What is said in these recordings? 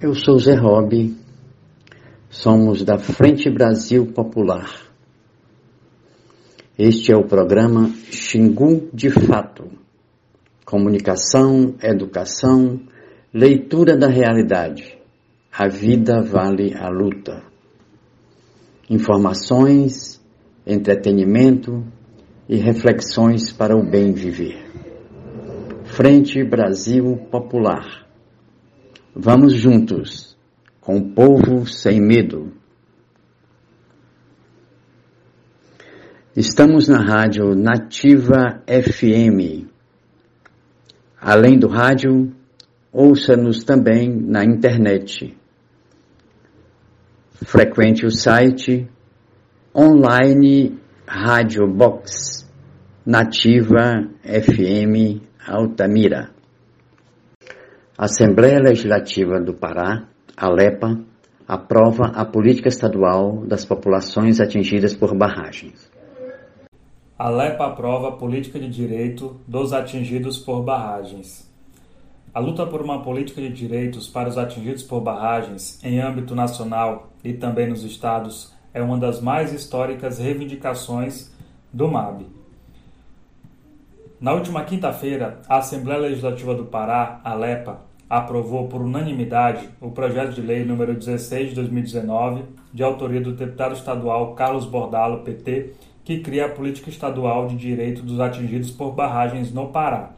Eu sou Zé Robi, somos da Frente Brasil Popular. Este é o programa Xingu de Fato. Comunicação, educação, leitura da realidade. A vida vale a luta. Informações, entretenimento e reflexões para o bem viver. Frente Brasil Popular Vamos juntos, com o povo sem medo. Estamos na rádio Nativa FM. Além do rádio, ouça-nos também na internet. Frequente o site online Rádio Box Nativa FM Altamira. Assembleia Legislativa do Pará, ALEPA, aprova a política estadual das populações atingidas por barragens. A LEPA aprova a política de direito dos atingidos por barragens. A luta por uma política de direitos para os atingidos por barragens, em âmbito nacional e também nos estados, é uma das mais históricas reivindicações do MAB. Na última quinta-feira, a Assembleia Legislativa do Pará, a aprovou por unanimidade o projeto de lei número 16 de 2019, de autoria do deputado estadual Carlos Bordalo, PT, que cria a política estadual de direito dos atingidos por barragens no Pará.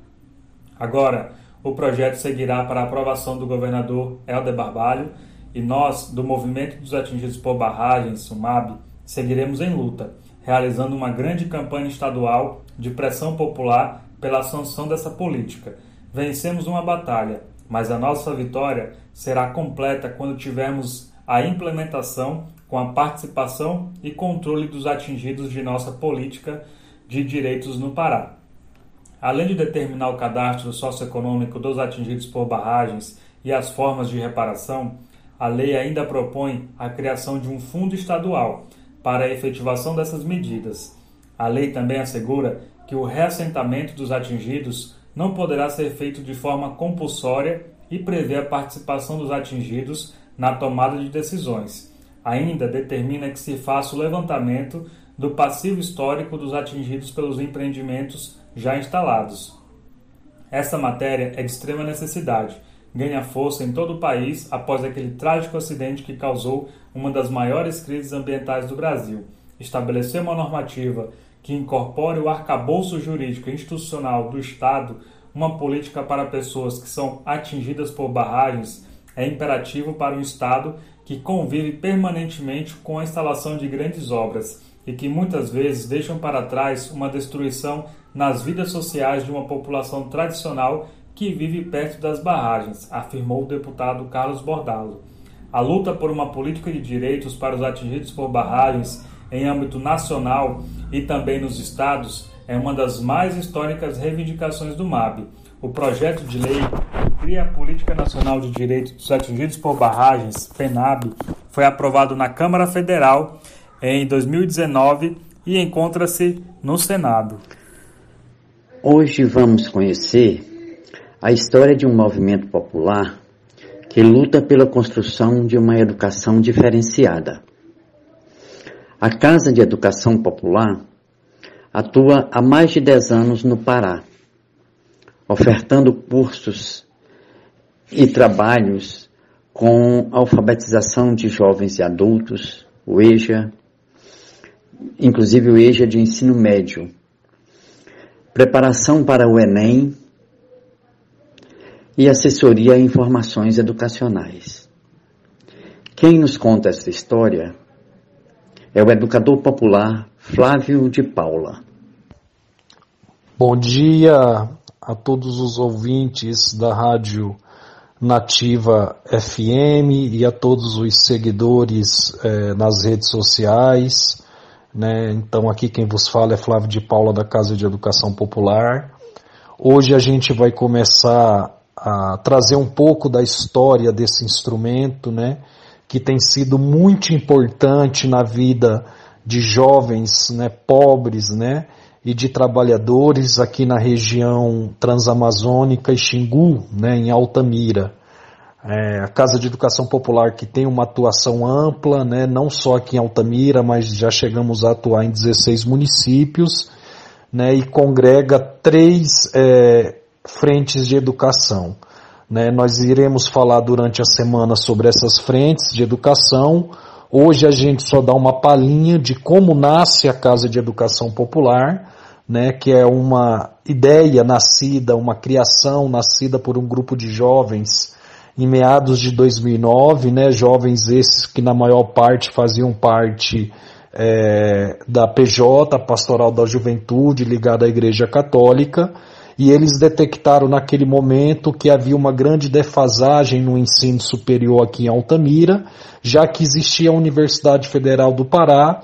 Agora, o projeto seguirá para aprovação do governador Helder Barbalho e nós, do Movimento dos Atingidos por Barragens, SUMAB, seguiremos em luta, realizando uma grande campanha estadual de pressão popular pela sanção dessa política. Vencemos uma batalha, mas a nossa vitória será completa quando tivermos a implementação com a participação e controle dos atingidos de nossa política de direitos no Pará. Além de determinar o cadastro socioeconômico dos atingidos por barragens e as formas de reparação, a lei ainda propõe a criação de um fundo estadual para a efetivação dessas medidas. A lei também assegura que o reassentamento dos atingidos não poderá ser feito de forma compulsória e prevê a participação dos atingidos na tomada de decisões. Ainda determina que se faça o levantamento do passivo histórico dos atingidos pelos empreendimentos já instalados. Esta matéria é de extrema necessidade, ganha força em todo o país após aquele trágico acidente que causou uma das maiores crises ambientais do Brasil. Estabelecer uma normativa que incorpore o arcabouço jurídico e institucional do Estado uma política para pessoas que são atingidas por barragens é imperativo para um Estado que convive permanentemente com a instalação de grandes obras e que muitas vezes deixam para trás uma destruição nas vidas sociais de uma população tradicional que vive perto das barragens, afirmou o deputado Carlos Bordalo. A luta por uma política de direitos para os atingidos por barragens em âmbito nacional e também nos estados é uma das mais históricas reivindicações do MAB. O projeto de lei que cria a Política Nacional de Direitos dos Atingidos por Barragens, PENAB, foi aprovado na Câmara Federal em 2019 e encontra-se no Senado. Hoje vamos conhecer a história de um movimento popular que luta pela construção de uma educação diferenciada. A Casa de Educação Popular atua há mais de 10 anos no Pará, ofertando cursos e trabalhos com alfabetização de jovens e adultos, o EJA, inclusive o EJA de ensino médio, preparação para o Enem e assessoria a informações educacionais. Quem nos conta essa história é o educador popular Flávio de Paula. Bom dia a todos os ouvintes da Rádio Nativa FM e a todos os seguidores eh, nas redes sociais. Né? Então, aqui quem vos fala é Flávio de Paula, da Casa de Educação Popular. Hoje a gente vai começar a trazer um pouco da história desse instrumento, né? Que tem sido muito importante na vida de jovens né, pobres né, e de trabalhadores aqui na região transamazônica e Xingu, né, em Altamira. É, a Casa de Educação Popular que tem uma atuação ampla, né, não só aqui em Altamira, mas já chegamos a atuar em 16 municípios, né, e congrega três é, frentes de educação. Né. Nós iremos falar durante a semana sobre essas frentes de educação. Hoje a gente só dá uma palhinha de como nasce a Casa de Educação Popular, né, que é uma ideia nascida, uma criação nascida por um grupo de jovens em meados de 2009, né, jovens esses que na maior parte faziam parte é, da PJ, Pastoral da Juventude, ligada à Igreja Católica, e eles detectaram naquele momento que havia uma grande defasagem no ensino superior aqui em Altamira, já que existia a Universidade Federal do Pará,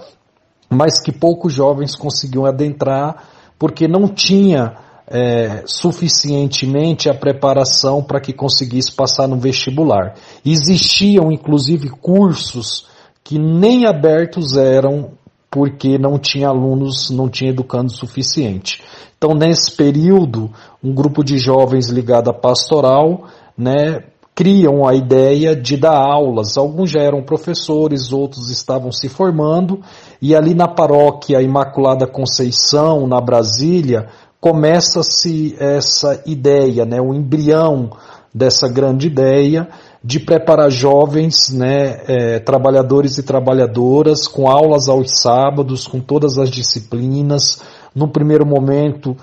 mas que poucos jovens conseguiam adentrar porque não tinha é, suficientemente a preparação para que conseguisse passar no vestibular. Existiam inclusive cursos que nem abertos eram porque não tinha alunos, não tinha educando suficiente. Então, nesse período, um grupo de jovens ligado à pastoral, né, criam a ideia de dar aulas. Alguns já eram professores, outros estavam se formando, e ali na paróquia Imaculada Conceição, na Brasília, começa-se essa ideia, né, o embrião dessa grande ideia de preparar jovens, né, é, trabalhadores e trabalhadoras, com aulas aos sábados, com todas as disciplinas, no primeiro momento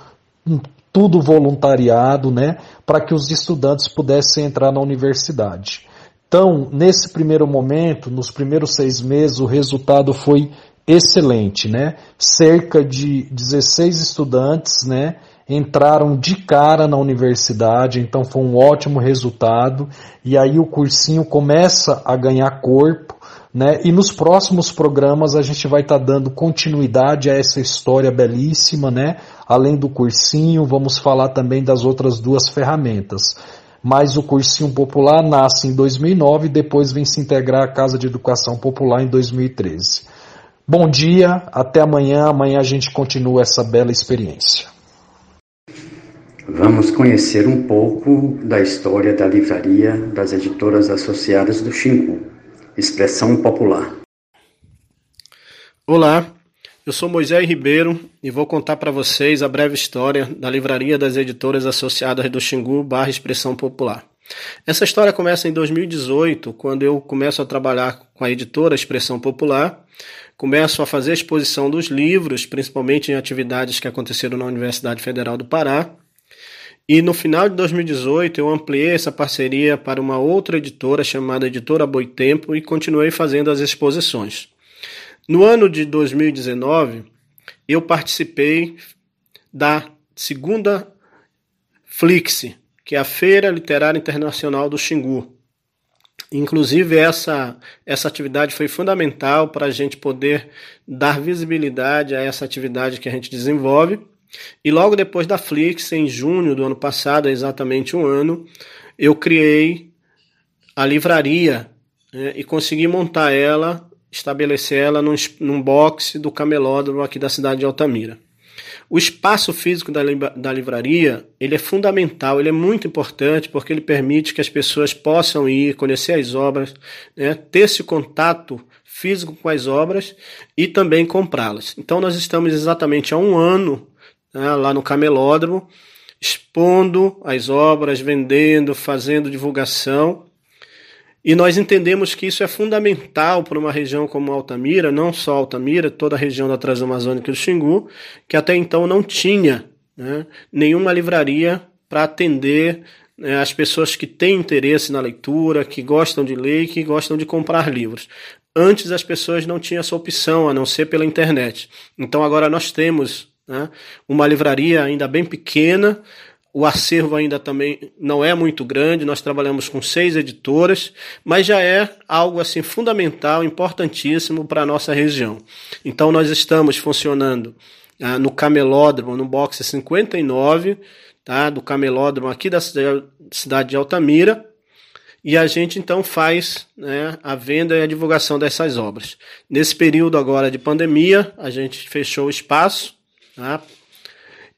tudo voluntariado, né, para que os estudantes pudessem entrar na universidade. Então, nesse primeiro momento, nos primeiros seis meses, o resultado foi excelente, né? Cerca de 16 estudantes, né? Entraram de cara na universidade, então foi um ótimo resultado. E aí o cursinho começa a ganhar corpo, né? E nos próximos programas a gente vai estar tá dando continuidade a essa história belíssima, né? Além do cursinho, vamos falar também das outras duas ferramentas. Mas o cursinho popular nasce em 2009 e depois vem se integrar à Casa de Educação Popular em 2013. Bom dia, até amanhã. Amanhã a gente continua essa bela experiência. Vamos conhecer um pouco da história da livraria das editoras associadas do Xingu, Expressão Popular. Olá, eu sou Moisés Ribeiro e vou contar para vocês a breve história da livraria das editoras associadas do Xingu barra Expressão Popular. Essa história começa em 2018, quando eu começo a trabalhar com a editora Expressão Popular Começo a fazer a exposição dos livros, principalmente em atividades que aconteceram na Universidade Federal do Pará. E no final de 2018 eu ampliei essa parceria para uma outra editora chamada Editora Boitempo e continuei fazendo as exposições. No ano de 2019 eu participei da segunda Flix, que é a Feira Literária Internacional do Xingu. Inclusive, essa, essa atividade foi fundamental para a gente poder dar visibilidade a essa atividade que a gente desenvolve. E logo depois da Flix, em junho do ano passado, exatamente um ano, eu criei a livraria né, e consegui montar ela, estabelecer ela num, num box do camelódromo aqui da cidade de Altamira. O espaço físico da, da livraria ele é fundamental, ele é muito importante porque ele permite que as pessoas possam ir, conhecer as obras, né, ter esse contato físico com as obras e também comprá-las. Então nós estamos exatamente há um ano né, lá no Camelódromo, expondo as obras, vendendo, fazendo divulgação e nós entendemos que isso é fundamental para uma região como Altamira, não só Altamira, toda a região da Transamazônica do Xingu, que até então não tinha né, nenhuma livraria para atender né, as pessoas que têm interesse na leitura, que gostam de ler e que gostam de comprar livros. Antes as pessoas não tinham essa opção, a não ser pela internet. Então agora nós temos né, uma livraria ainda bem pequena, o acervo ainda também não é muito grande, nós trabalhamos com seis editoras, mas já é algo assim fundamental, importantíssimo para a nossa região. Então nós estamos funcionando ah, no Camelódromo, no box 59, tá, do Camelódromo aqui da cidade de Altamira, e a gente então faz né, a venda e a divulgação dessas obras. Nesse período agora de pandemia, a gente fechou o espaço, tá,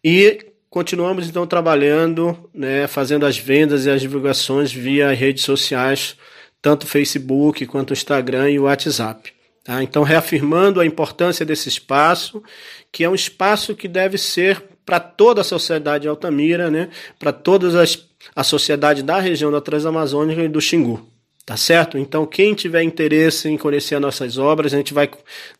e continuamos então trabalhando, né, fazendo as vendas e as divulgações via redes sociais, tanto Facebook quanto Instagram e WhatsApp. Tá? Então, reafirmando a importância desse espaço, que é um espaço que deve ser para toda a sociedade de Altamira, né, para todas as a sociedade da região da Transamazônica e do Xingu. Tá certo? Então, quem tiver interesse em conhecer as nossas obras, a gente vai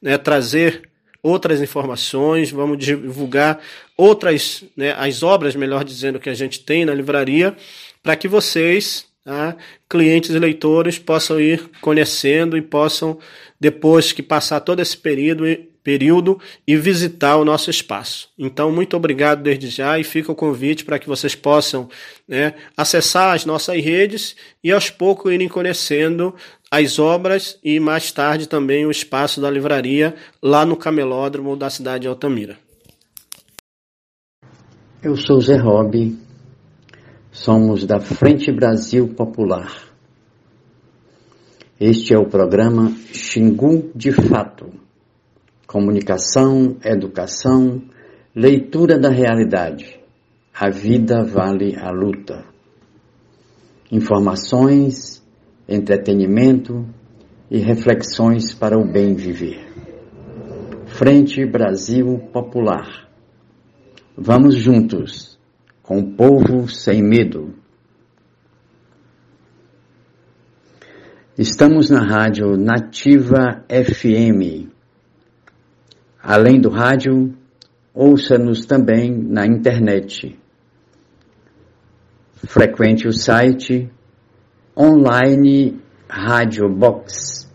né, trazer outras informações, vamos divulgar outras, né, as obras, melhor dizendo, que a gente tem na livraria, para que vocês, tá, clientes e leitores, possam ir conhecendo e possam, depois que passar todo esse período, período e visitar o nosso espaço. Então, muito obrigado desde já e fica o convite para que vocês possam né, acessar as nossas redes e aos poucos irem conhecendo as obras e mais tarde também o espaço da livraria lá no camelódromo da cidade de Altamira. Eu sou Zé Robi, somos da Frente Brasil Popular. Este é o programa Xingu de Fato comunicação, educação, leitura da realidade. A vida vale a luta. Informações, entretenimento e reflexões para o bem viver. Frente Brasil Popular. Vamos juntos, com o povo sem medo. Estamos na rádio Nativa FM Além do rádio, ouça-nos também na internet. Frequente o site online Rádio Box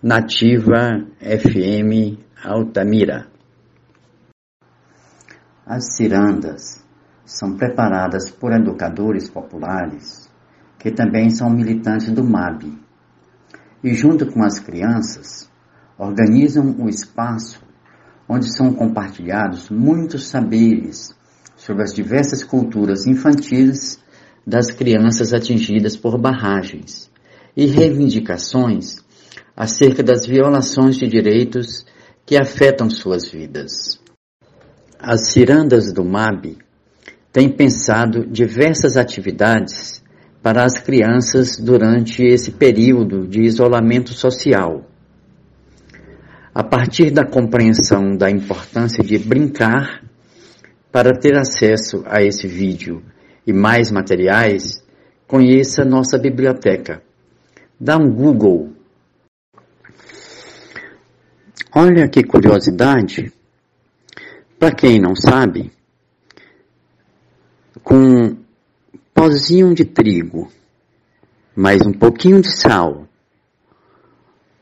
Nativa FM Altamira. As cirandas são preparadas por educadores populares que também são militantes do MAB e, junto com as crianças, organizam o espaço onde são compartilhados muitos saberes sobre as diversas culturas infantis das crianças atingidas por barragens e reivindicações acerca das violações de direitos que afetam suas vidas. As cirandas do MAB têm pensado diversas atividades para as crianças durante esse período de isolamento social a partir da compreensão da importância de brincar, para ter acesso a esse vídeo e mais materiais, conheça nossa biblioteca. Dá um Google. Olha que curiosidade. Para quem não sabe, com pozinho de trigo, mais um pouquinho de sal,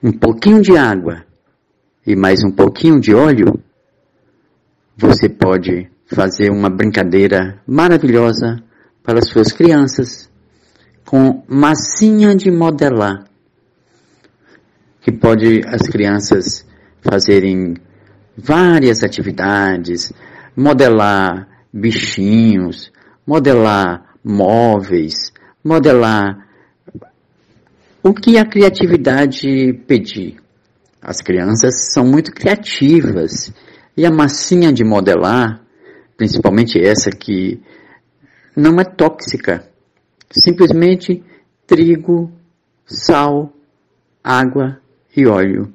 um pouquinho de água e mais um pouquinho de óleo, você pode fazer uma brincadeira maravilhosa para suas crianças com massinha de modelar, que pode as crianças fazerem várias atividades, modelar bichinhos, modelar móveis, modelar o que a criatividade pedir. As crianças são muito criativas e a massinha de modelar, principalmente essa que não é tóxica, simplesmente trigo, sal, água e óleo.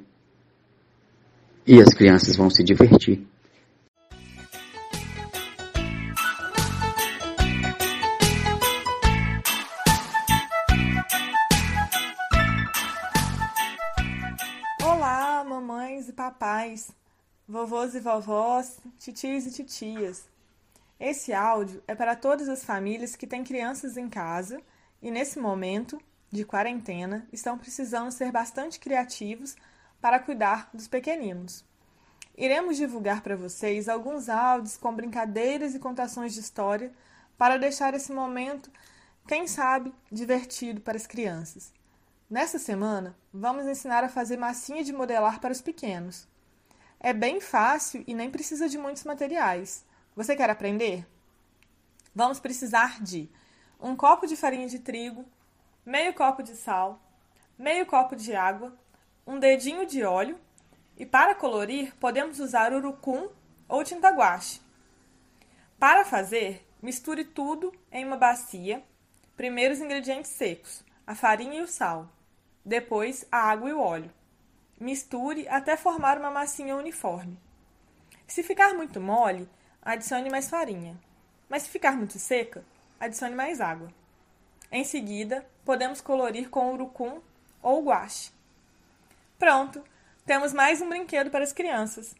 E as crianças vão se divertir. papais, vovôs e vovós, titios e titias. Esse áudio é para todas as famílias que têm crianças em casa e, nesse momento de quarentena, estão precisando ser bastante criativos para cuidar dos pequeninos. Iremos divulgar para vocês alguns áudios com brincadeiras e contações de história para deixar esse momento, quem sabe, divertido para as crianças. Nessa semana, vamos ensinar a fazer massinha de modelar para os pequenos. É bem fácil e nem precisa de muitos materiais. Você quer aprender? Vamos precisar de um copo de farinha de trigo, meio copo de sal, meio copo de água, um dedinho de óleo e para colorir podemos usar urucum ou tinta guache. Para fazer, misture tudo em uma bacia. Primeiro os ingredientes secos, a farinha e o sal. Depois a água e o óleo. Misture até formar uma massinha uniforme. Se ficar muito mole, adicione mais farinha. Mas se ficar muito seca, adicione mais água. Em seguida, podemos colorir com urucum ou guache. Pronto, temos mais um brinquedo para as crianças.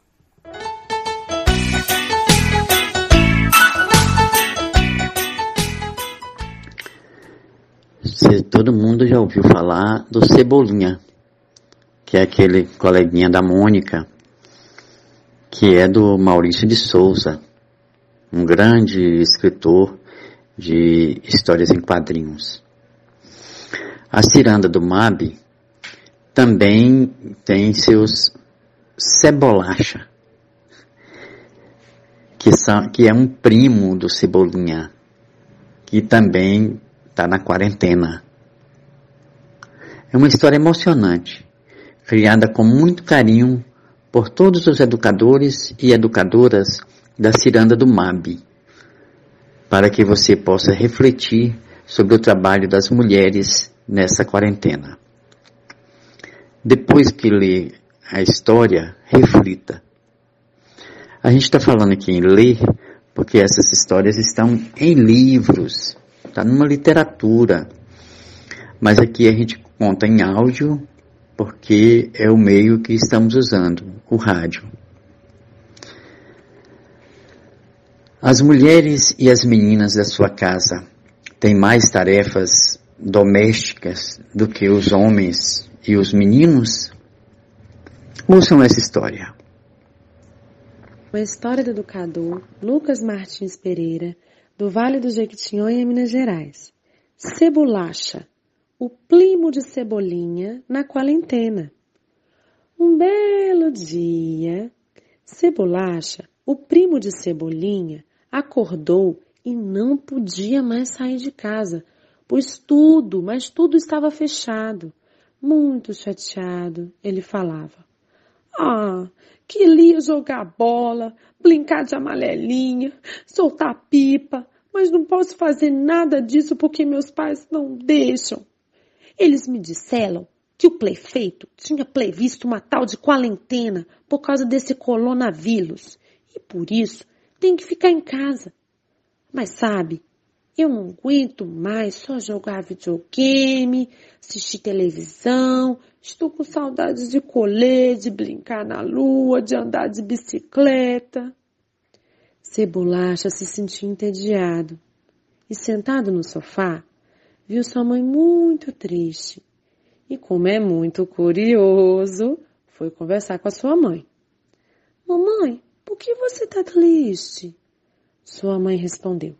todo mundo já ouviu falar do Cebolinha, que é aquele coleguinha da Mônica, que é do Maurício de Souza, um grande escritor de histórias em quadrinhos. A ciranda do Mab também tem seus cebolacha, que, são, que é um primo do Cebolinha, que também está na quarentena. É uma história emocionante, criada com muito carinho por todos os educadores e educadoras da Ciranda do MAB, para que você possa refletir sobre o trabalho das mulheres nessa quarentena. Depois que lê a história, reflita. A gente está falando aqui em ler porque essas histórias estão em livros, está numa literatura. Mas aqui a gente conta em áudio porque é o meio que estamos usando, o rádio. As mulheres e as meninas da sua casa têm mais tarefas domésticas do que os homens e os meninos? Ouçam essa história. Uma história do educador Lucas Martins Pereira, do Vale do Jequitinhonha, Minas Gerais. Cebolacha, o primo de Cebolinha na quarentena. Um belo dia, Cebolacha, o primo de Cebolinha, acordou e não podia mais sair de casa, pois tudo, mas tudo estava fechado. Muito chateado, ele falava. Ah, queria jogar bola, brincar de amarelinha, soltar pipa, mas não posso fazer nada disso porque meus pais não deixam. Eles me disseram que o prefeito tinha previsto uma tal de quarentena por causa desse coronavírus e por isso tem que ficar em casa. Mas sabe, eu não aguento mais só jogar videogame, assistir televisão, estou com saudades de colher, de brincar na lua, de andar de bicicleta. Cebolacha se sentiu entediado e sentado no sofá, viu sua mãe muito triste. E como é muito curioso, foi conversar com a sua mãe. Mamãe, por que você está triste? Sua mãe respondeu.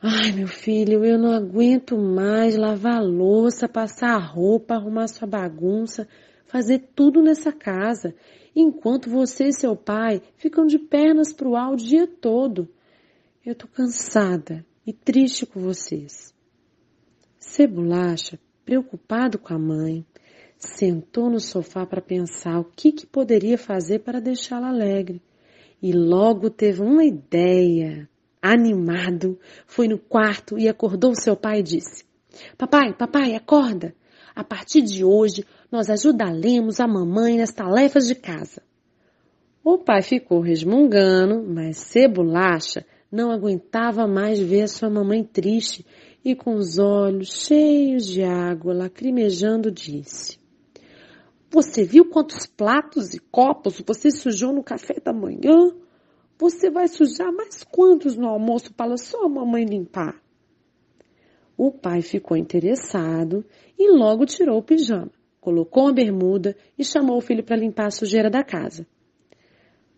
Ai, meu filho, eu não aguento mais lavar louça, passar roupa, arrumar sua bagunça, fazer tudo nessa casa, enquanto você e seu pai ficam de pernas pro ar o dia todo. Eu tô cansada e triste com vocês. Cebolacha, preocupado com a mãe, sentou no sofá para pensar o que, que poderia fazer para deixá-la alegre. E logo teve uma ideia. Animado, foi no quarto e acordou seu pai e disse: Papai, papai, acorda! A partir de hoje, nós ajudaremos a mamãe nas tarefas de casa. O pai ficou resmungando, mas Cebolacha não aguentava mais ver sua mamãe triste e com os olhos cheios de água, lacrimejando, disse: Você viu quantos pratos e copos você sujou no café da manhã? Você vai sujar mais quantos no almoço para só a mamãe limpar? O pai ficou interessado e logo tirou o pijama, colocou a bermuda e chamou o filho para limpar a sujeira da casa.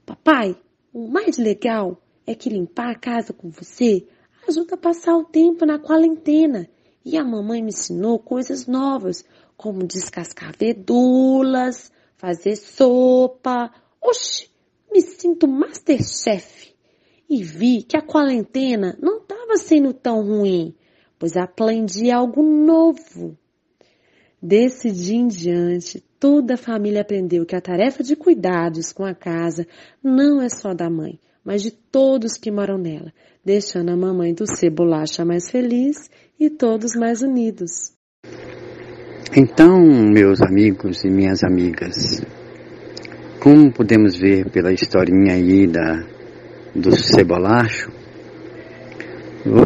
Papai, o mais legal é que limpar a casa com você ajuda a passar o tempo na quarentena. E a mamãe me ensinou coisas novas, como descascar verduras, fazer sopa. Oxi, me sinto masterchef. E vi que a quarentena não estava sendo tão ruim, pois aprendi algo novo. Desse dia em diante, toda a família aprendeu que a tarefa de cuidados com a casa não é só da mãe, mas de todos que moram nela, deixando a mamãe do Cebolacha mais feliz e todos mais unidos. Então, meus amigos e minhas amigas, como podemos ver pela historinha aí da, do cebolacho,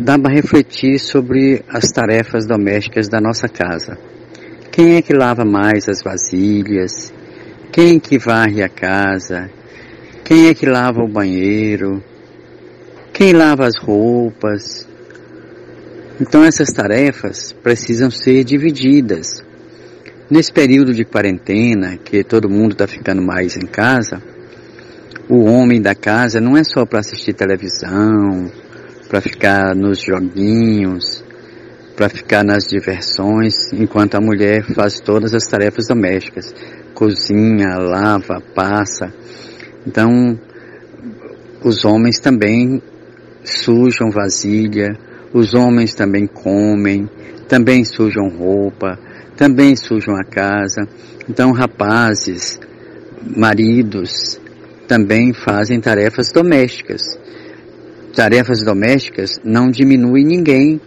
dá para refletir sobre as tarefas domésticas da nossa casa. Quem é que lava mais as vasilhas? Quem é que varre a casa? Quem é que lava o banheiro? Quem lava as roupas? Então essas tarefas precisam ser divididas. Nesse período de quarentena, que todo mundo está ficando mais em casa, o homem da casa não é só para assistir televisão, para ficar nos joguinhos, para ficar nas diversões, enquanto a mulher faz todas as tarefas domésticas, cozinha, lava, passa. Então, os homens também sujam vasilha, os homens também comem, também sujam roupa, também sujam a casa. Então, rapazes, maridos, também fazem tarefas domésticas. Tarefas domésticas não diminui ninguém,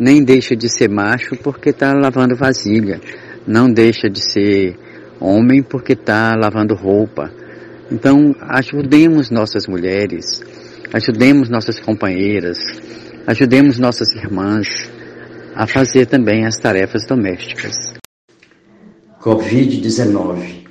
nem deixa de ser macho porque está lavando vasilha, não deixa de ser homem porque está lavando roupa. Então, ajudemos nossas mulheres, ajudemos nossas companheiras, ajudemos nossas irmãs a fazer também as tarefas domésticas. Covid-19.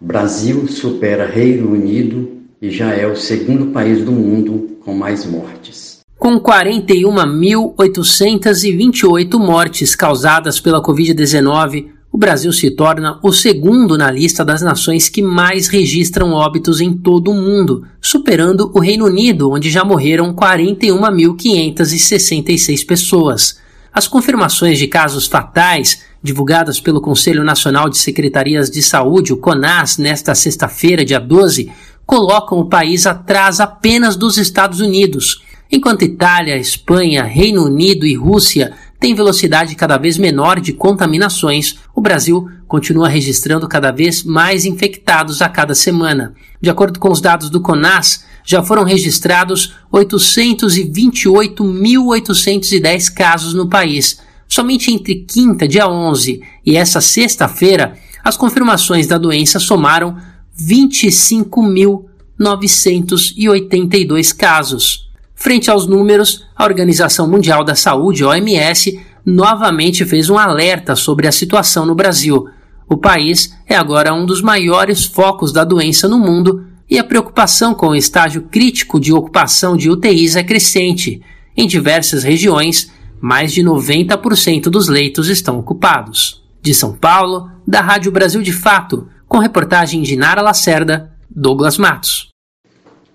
Brasil supera Reino Unido e já é o segundo país do mundo com mais mortes. Com 41.828 mortes causadas pela Covid-19, o Brasil se torna o segundo na lista das nações que mais registram óbitos em todo o mundo, superando o Reino Unido, onde já morreram 41.566 pessoas. As confirmações de casos fatais, divulgadas pelo Conselho Nacional de Secretarias de Saúde, o CONAS, nesta sexta-feira, dia 12, colocam o país atrás apenas dos Estados Unidos, enquanto Itália, Espanha, Reino Unido e Rússia tem velocidade cada vez menor de contaminações, o Brasil continua registrando cada vez mais infectados a cada semana. De acordo com os dados do CONAS, já foram registrados 828.810 casos no país. Somente entre quinta, dia 11, e essa sexta-feira, as confirmações da doença somaram 25.982 casos. Frente aos números, a Organização Mundial da Saúde, OMS, novamente fez um alerta sobre a situação no Brasil. O país é agora um dos maiores focos da doença no mundo e a preocupação com o estágio crítico de ocupação de UTIs é crescente. Em diversas regiões, mais de 90% dos leitos estão ocupados. De São Paulo, da Rádio Brasil de Fato, com reportagem de Nara Lacerda, Douglas Matos.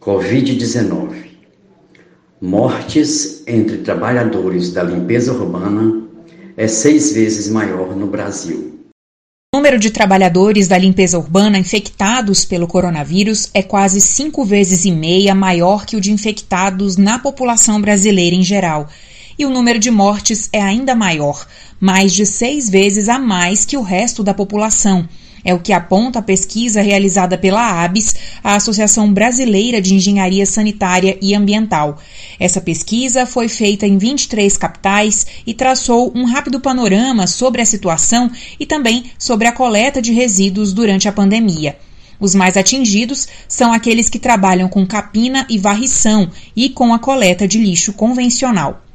Covid-19 mortes entre trabalhadores da limpeza urbana é seis vezes maior no Brasil. O número de trabalhadores da limpeza urbana infectados pelo coronavírus é quase cinco vezes e meia maior que o de infectados na população brasileira em geral. E o número de mortes é ainda maior, mais de seis vezes a mais que o resto da população. É o que aponta a pesquisa realizada pela ABS, a Associação Brasileira de Engenharia Sanitária e Ambiental. Essa pesquisa foi feita em 23 capitais e traçou um rápido panorama sobre a situação e também sobre a coleta de resíduos durante a pandemia. Os mais atingidos são aqueles que trabalham com capina e varrição e com a coleta de lixo convencional.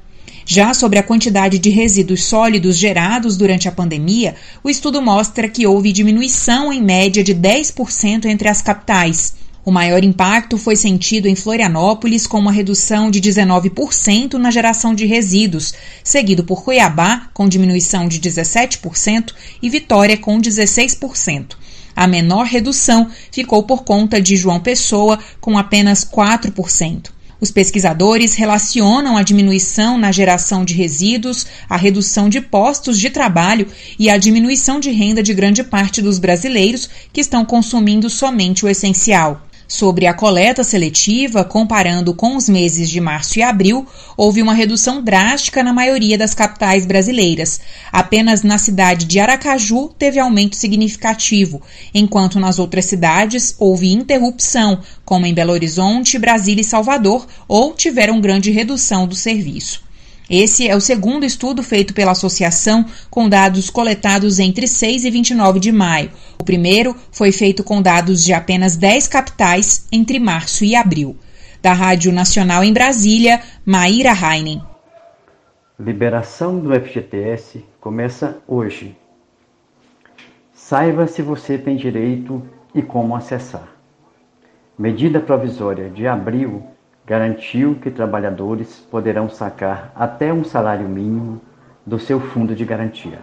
Já sobre a quantidade de resíduos sólidos gerados durante a pandemia, o estudo mostra que houve diminuição em média de 10% entre as capitais. O maior impacto foi sentido em Florianópolis, com uma redução de 19% na geração de resíduos, seguido por Cuiabá, com diminuição de 17%, e Vitória, com 16%. A menor redução ficou por conta de João Pessoa, com apenas 4%. Os pesquisadores relacionam a diminuição na geração de resíduos, a redução de postos de trabalho e a diminuição de renda de grande parte dos brasileiros que estão consumindo somente o essencial. Sobre a coleta seletiva, comparando com os meses de março e abril, houve uma redução drástica na maioria das capitais brasileiras. Apenas na cidade de Aracaju teve aumento significativo, enquanto nas outras cidades houve interrupção, como em Belo Horizonte, Brasília e Salvador, ou tiveram grande redução do serviço. Esse é o segundo estudo feito pela associação com dados coletados entre 6 e 29 de maio. O primeiro foi feito com dados de apenas 10 capitais entre março e abril. Da Rádio Nacional em Brasília, Maíra Heinen. Liberação do FGTS começa hoje. Saiba se você tem direito e como acessar. Medida provisória de abril garantiu que trabalhadores poderão sacar até um salário mínimo do seu fundo de garantia.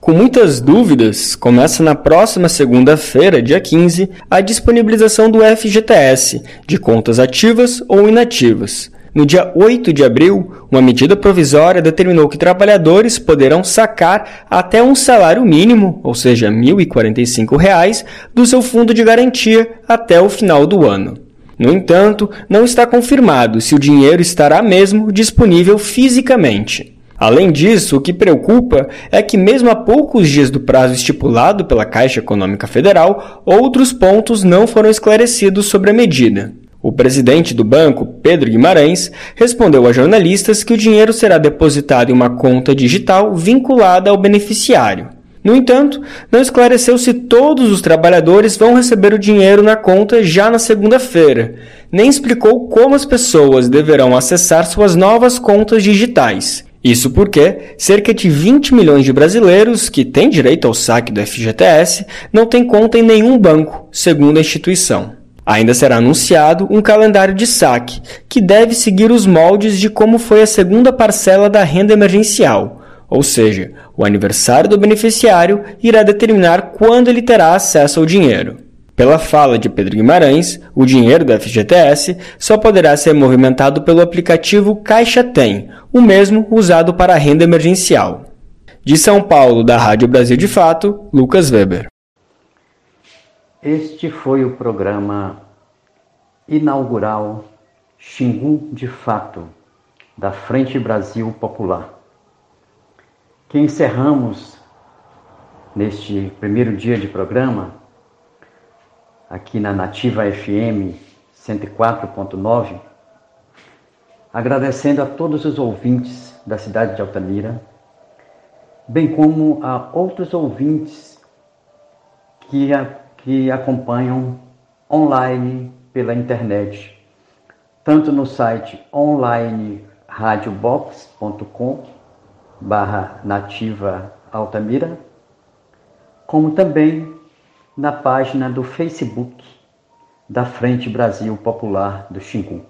Com muitas dúvidas, começa na próxima segunda-feira, dia 15, a disponibilização do FGTS, de contas ativas ou inativas. No dia 8 de abril, uma medida provisória determinou que trabalhadores poderão sacar até um salário mínimo, ou seja, R$ 1.045, do seu fundo de garantia até o final do ano. No entanto, não está confirmado se o dinheiro estará mesmo disponível fisicamente. Além disso, o que preocupa é que, mesmo a poucos dias do prazo estipulado pela Caixa Econômica Federal, outros pontos não foram esclarecidos sobre a medida. O presidente do banco, Pedro Guimarães, respondeu a jornalistas que o dinheiro será depositado em uma conta digital vinculada ao beneficiário. No entanto, não esclareceu se todos os trabalhadores vão receber o dinheiro na conta já na segunda-feira, nem explicou como as pessoas deverão acessar suas novas contas digitais. Isso porque cerca de 20 milhões de brasileiros que têm direito ao saque do FGTS não têm conta em nenhum banco, segundo a instituição. Ainda será anunciado um calendário de saque, que deve seguir os moldes de como foi a segunda parcela da renda emergencial, ou seja, o aniversário do beneficiário irá determinar quando ele terá acesso ao dinheiro. Pela fala de Pedro Guimarães, o dinheiro do FGTS só poderá ser movimentado pelo aplicativo Caixa Tem, o mesmo usado para a renda emergencial. De São Paulo, da Rádio Brasil de Fato, Lucas Weber. Este foi o programa inaugural Xingu de Fato, da Frente Brasil Popular que encerramos neste primeiro dia de programa, aqui na Nativa FM 104.9, agradecendo a todos os ouvintes da cidade de Altamira, bem como a outros ouvintes que, a, que acompanham online pela internet, tanto no site online radiobox.com barra nativa Altamira, como também na página do Facebook da Frente Brasil Popular do Xingu.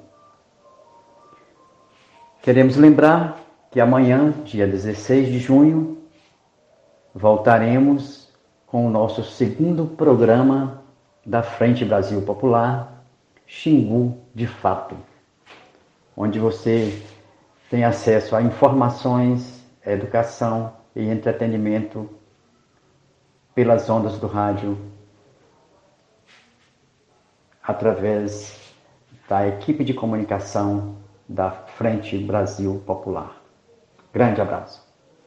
Queremos lembrar que amanhã, dia 16 de junho, voltaremos com o nosso segundo programa da Frente Brasil Popular, Xingu de Fato, onde você tem acesso a informações educação e entretenimento pelas ondas do rádio através da equipe de comunicação da Frente Brasil Popular. Grande abraço.